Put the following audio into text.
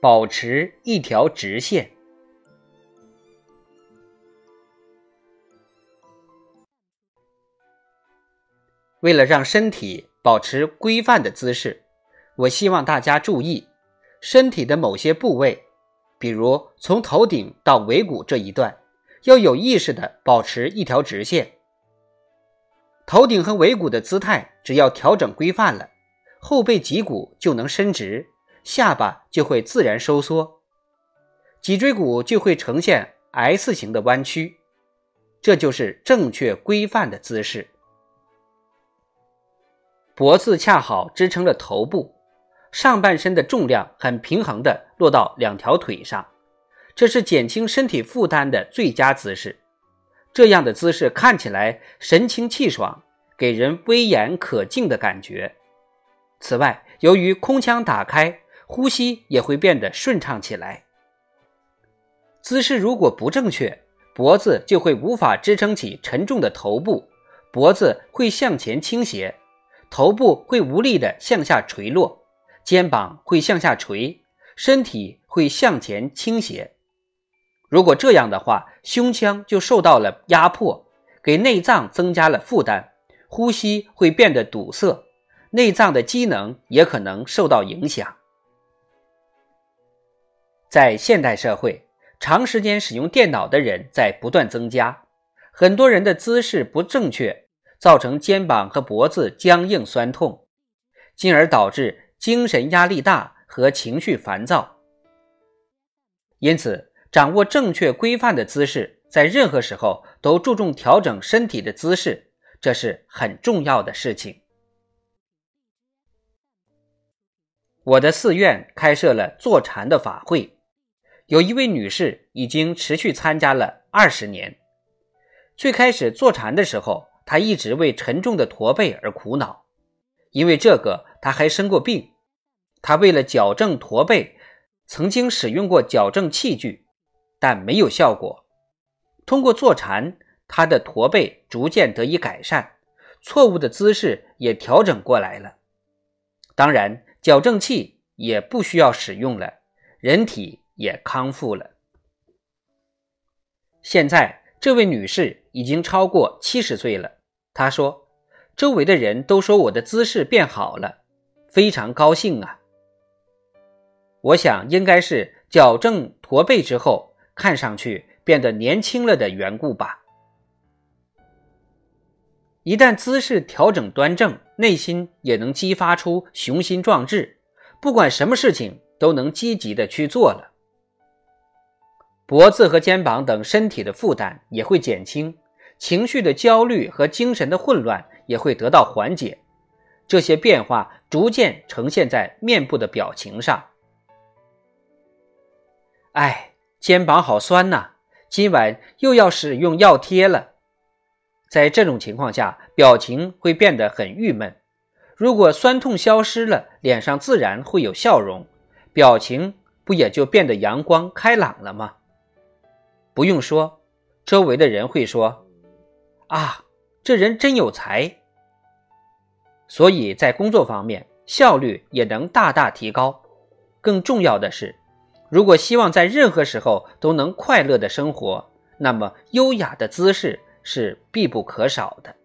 保持一条直线。为了让身体保持规范的姿势，我希望大家注意身体的某些部位，比如从头顶到尾骨这一段，要有意识的保持一条直线。头顶和尾骨的姿态只要调整规范了，后背脊骨就能伸直。下巴就会自然收缩，脊椎骨就会呈现 S 型的弯曲，这就是正确规范的姿势。脖子恰好支撑了头部，上半身的重量很平衡的落到两条腿上，这是减轻身体负担的最佳姿势。这样的姿势看起来神清气爽，给人威严可敬的感觉。此外，由于空腔打开。呼吸也会变得顺畅起来。姿势如果不正确，脖子就会无法支撑起沉重的头部，脖子会向前倾斜，头部会无力的向下垂落，肩膀会向下垂，身体会向前倾斜。如果这样的话，胸腔就受到了压迫，给内脏增加了负担，呼吸会变得堵塞，内脏的机能也可能受到影响。在现代社会，长时间使用电脑的人在不断增加，很多人的姿势不正确，造成肩膀和脖子僵硬酸痛，进而导致精神压力大和情绪烦躁。因此，掌握正确规范的姿势，在任何时候都注重调整身体的姿势，这是很重要的事情。我的寺院开设了坐禅的法会。有一位女士已经持续参加了二十年。最开始坐禅的时候，她一直为沉重的驼背而苦恼，因为这个她还生过病。她为了矫正驼背，曾经使用过矫正器具，但没有效果。通过坐禅，她的驼背逐渐得以改善，错误的姿势也调整过来了。当然，矫正器也不需要使用了，人体。也康复了。现在这位女士已经超过七十岁了。她说：“周围的人都说我的姿势变好了，非常高兴啊。”我想应该是矫正驼背之后，看上去变得年轻了的缘故吧。一旦姿势调整端正，内心也能激发出雄心壮志，不管什么事情都能积极的去做了。脖子和肩膀等身体的负担也会减轻，情绪的焦虑和精神的混乱也会得到缓解。这些变化逐渐呈现在面部的表情上。哎，肩膀好酸呐！今晚又要使用药贴了。在这种情况下，表情会变得很郁闷。如果酸痛消失了，脸上自然会有笑容，表情不也就变得阳光开朗了吗？不用说，周围的人会说：“啊，这人真有才。”所以在工作方面，效率也能大大提高。更重要的是，如果希望在任何时候都能快乐的生活，那么优雅的姿势是必不可少的。